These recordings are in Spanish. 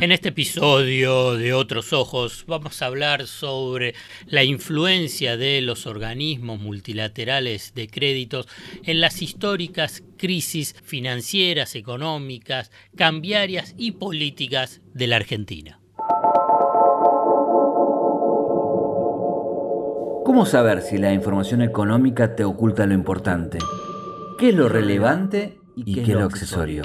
En este episodio de Otros Ojos vamos a hablar sobre la influencia de los organismos multilaterales de créditos en las históricas crisis financieras, económicas, cambiarias y políticas de la Argentina. ¿Cómo saber si la información económica te oculta lo importante? ¿Qué es lo relevante y qué es lo accesorio?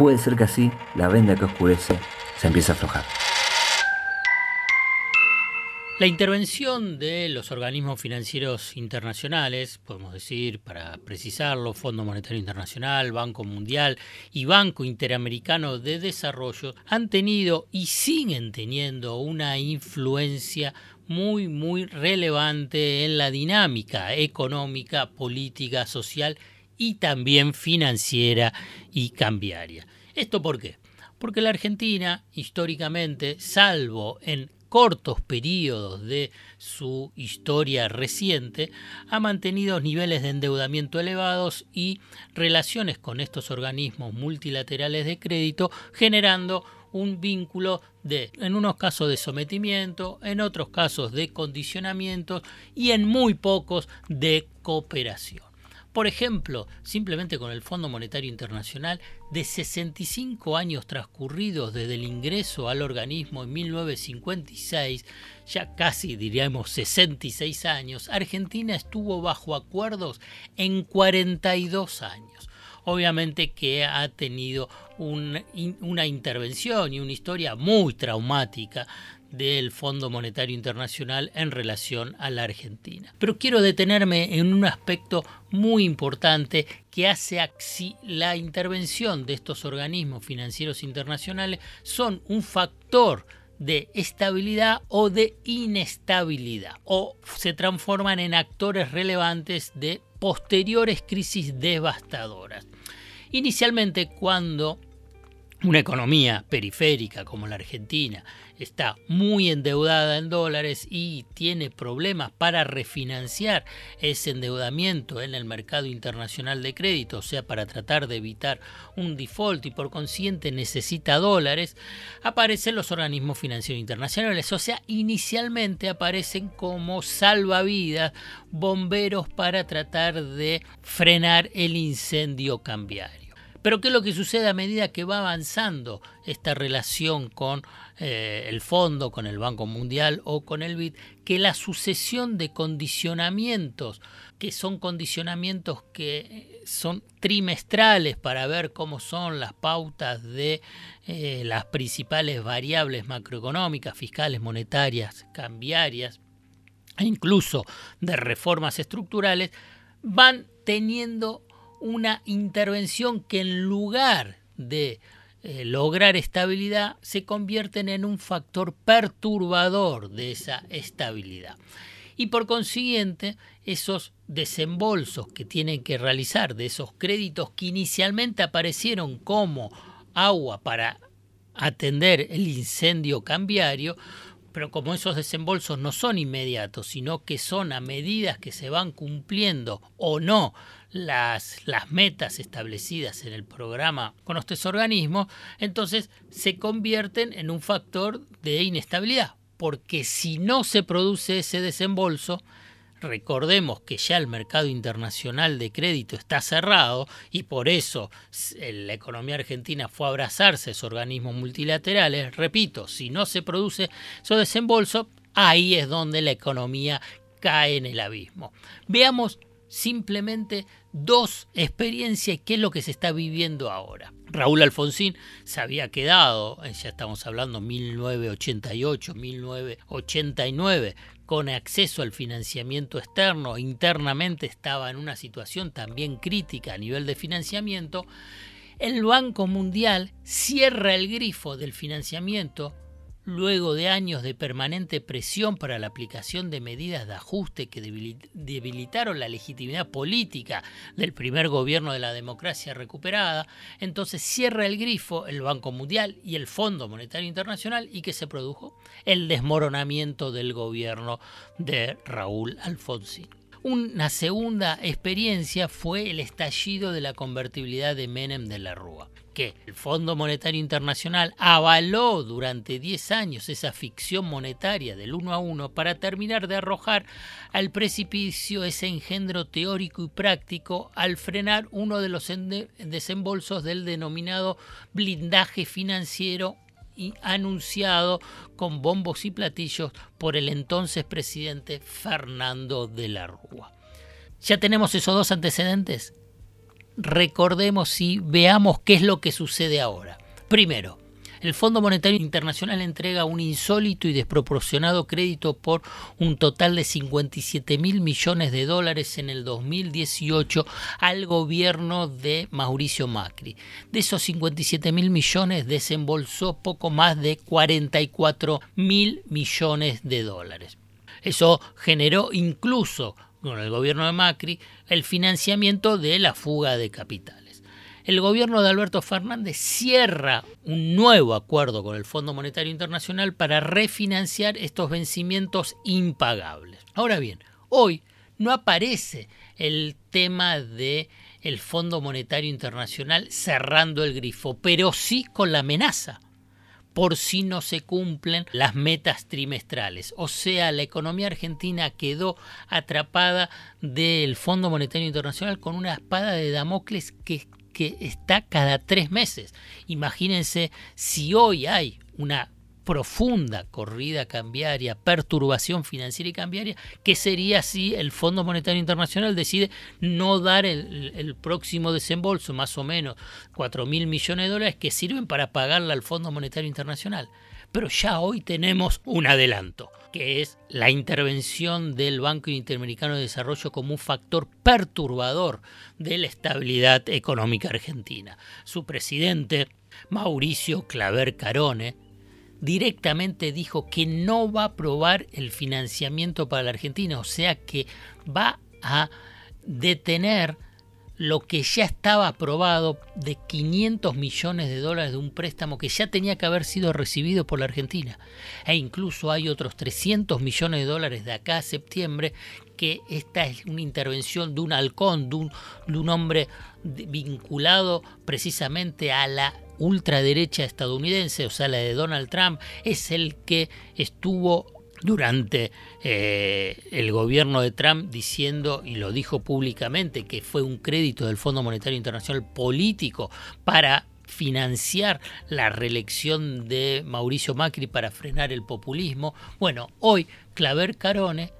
puede ser que así la venda que oscurece se empiece a aflojar. La intervención de los organismos financieros internacionales, podemos decir, para precisarlo, Fondo Monetario Internacional, Banco Mundial y Banco Interamericano de Desarrollo, han tenido y siguen teniendo una influencia muy, muy relevante en la dinámica económica, política, social y también financiera y cambiaria. ¿Esto por qué? Porque la Argentina, históricamente, salvo en cortos periodos de su historia reciente, ha mantenido niveles de endeudamiento elevados y relaciones con estos organismos multilaterales de crédito, generando un vínculo de, en unos casos de sometimiento, en otros casos de condicionamiento y en muy pocos de cooperación. Por ejemplo, simplemente con el Fondo Monetario Internacional, de 65 años transcurridos desde el ingreso al organismo en 1956, ya casi diríamos 66 años, Argentina estuvo bajo acuerdos en 42 años. Obviamente que ha tenido una intervención y una historia muy traumática del Fondo Monetario Internacional en relación a la Argentina. Pero quiero detenerme en un aspecto muy importante que hace a la intervención de estos organismos financieros internacionales son un factor de estabilidad o de inestabilidad o se transforman en actores relevantes de posteriores crisis devastadoras. Inicialmente cuando una economía periférica como la Argentina está muy endeudada en dólares y tiene problemas para refinanciar ese endeudamiento en el mercado internacional de crédito, o sea, para tratar de evitar un default y por consiguiente necesita dólares, aparecen los organismos financieros internacionales, o sea, inicialmente aparecen como salvavidas, bomberos para tratar de frenar el incendio cambiario. Pero ¿qué es lo que sucede a medida que va avanzando esta relación con eh, el fondo, con el Banco Mundial o con el BID? Que la sucesión de condicionamientos, que son condicionamientos que son trimestrales para ver cómo son las pautas de eh, las principales variables macroeconómicas, fiscales, monetarias, cambiarias, e incluso de reformas estructurales, van teniendo una intervención que en lugar de eh, lograr estabilidad se convierten en un factor perturbador de esa estabilidad. Y por consiguiente, esos desembolsos que tienen que realizar de esos créditos que inicialmente aparecieron como agua para atender el incendio cambiario, pero como esos desembolsos no son inmediatos, sino que son a medidas que se van cumpliendo o no las, metas establecidas en el programa con estos organismos, entonces se convierten en un factor de inestabilidad, porque si no se produce ese desembolso, Recordemos que ya el mercado internacional de crédito está cerrado y por eso la economía argentina fue a abrazarse a esos organismos multilaterales. Repito, si no se produce ese desembolso, ahí es donde la economía cae en el abismo. Veamos simplemente dos experiencias y qué es lo que se está viviendo ahora. Raúl Alfonsín se había quedado, eh, ya estamos hablando 1988, 1989, con acceso al financiamiento externo, internamente estaba en una situación también crítica a nivel de financiamiento, el Banco Mundial cierra el grifo del financiamiento luego de años de permanente presión para la aplicación de medidas de ajuste que debilitaron la legitimidad política del primer gobierno de la democracia recuperada, entonces cierra el grifo el Banco Mundial y el Fondo Monetario Internacional y que se produjo el desmoronamiento del gobierno de Raúl Alfonsín. Una segunda experiencia fue el estallido de la convertibilidad de Menem de la Rúa que el Fondo Monetario Internacional avaló durante 10 años esa ficción monetaria del uno a uno para terminar de arrojar al precipicio ese engendro teórico y práctico al frenar uno de los desembolsos del denominado blindaje financiero y anunciado con bombos y platillos por el entonces presidente Fernando de la Rúa. Ya tenemos esos dos antecedentes recordemos y veamos qué es lo que sucede ahora. Primero, el Fondo Monetario Internacional entrega un insólito y desproporcionado crédito por un total de 57 mil millones de dólares en el 2018 al gobierno de Mauricio Macri. De esos 57 mil millones desembolsó poco más de 44 mil millones de dólares. Eso generó incluso con el gobierno de Macri el financiamiento de la fuga de capitales. El gobierno de Alberto Fernández cierra un nuevo acuerdo con el Fondo Monetario Internacional para refinanciar estos vencimientos impagables. Ahora bien, hoy no aparece el tema de el Fondo Monetario Internacional cerrando el grifo, pero sí con la amenaza por si no se cumplen las metas trimestrales. O sea, la economía argentina quedó atrapada del Fondo Monetario Internacional con una espada de Damocles que, que está cada tres meses. Imagínense si hoy hay una profunda corrida cambiaria, perturbación financiera y cambiaria, que sería si el Fondo Monetario Internacional decide no dar el, próximo desembolso, más o menos 4 mil millones de dólares, que sirven para pagarle al Fondo Monetario Internacional. Pero ya hoy tenemos un adelanto, que es la intervención del Banco Interamericano de Desarrollo como un factor perturbador de la estabilidad económica argentina. Su presidente, Mauricio Claver Carone, directamente dijo que no va a aprobar el financiamiento para la Argentina, o sea que va a detener lo que ya estaba aprobado de 500 millones de dólares de un préstamo que ya tenía que haber sido recibido por la Argentina. E incluso hay otros 300 millones de dólares de acá a septiembre que esta es una intervención de un halcón, de un, de un hombre vinculado precisamente a la ultraderecha estadounidense, o sea, la de Donald Trump, es el que estuvo durante eh, el gobierno de Trump diciendo, y lo dijo públicamente, que fue un crédito del Fondo Monetario Internacional político para financiar la reelección de Mauricio Macri para frenar el populismo. Bueno, hoy Claver Carone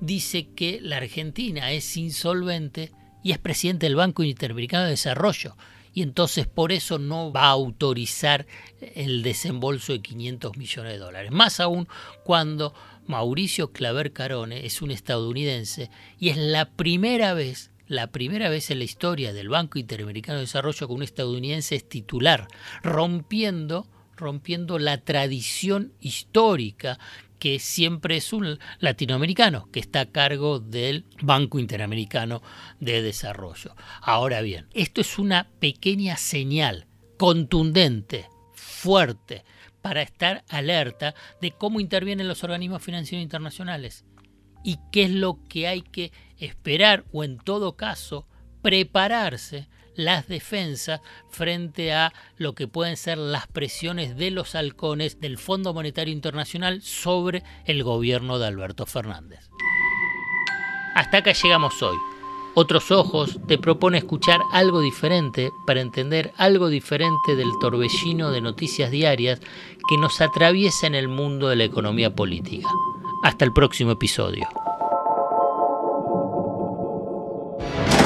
dice que la Argentina es insolvente y es presidente del Banco Interamericano de Desarrollo y entonces por eso no va a autorizar el desembolso de 500 millones de dólares. Más aún cuando Mauricio Claver Carone es un estadounidense y es la primera vez la primera vez en la historia del Banco Interamericano de Desarrollo que un estadounidense es titular, rompiendo rompiendo la tradición histórica que siempre es un latinoamericano que está a cargo del Banco Interamericano de Desarrollo. Ahora bien, esto es una pequeña señal contundente, fuerte, para estar alerta de cómo intervienen los organismos financieros internacionales y qué es lo que hay que esperar o en todo caso prepararse las defensas frente a lo que pueden ser las presiones de los halcones del Fondo Monetario Internacional sobre el gobierno de Alberto Fernández. Hasta acá llegamos hoy. Otros Ojos te propone escuchar algo diferente para entender algo diferente del torbellino de noticias diarias que nos atraviesa en el mundo de la economía política. Hasta el próximo episodio.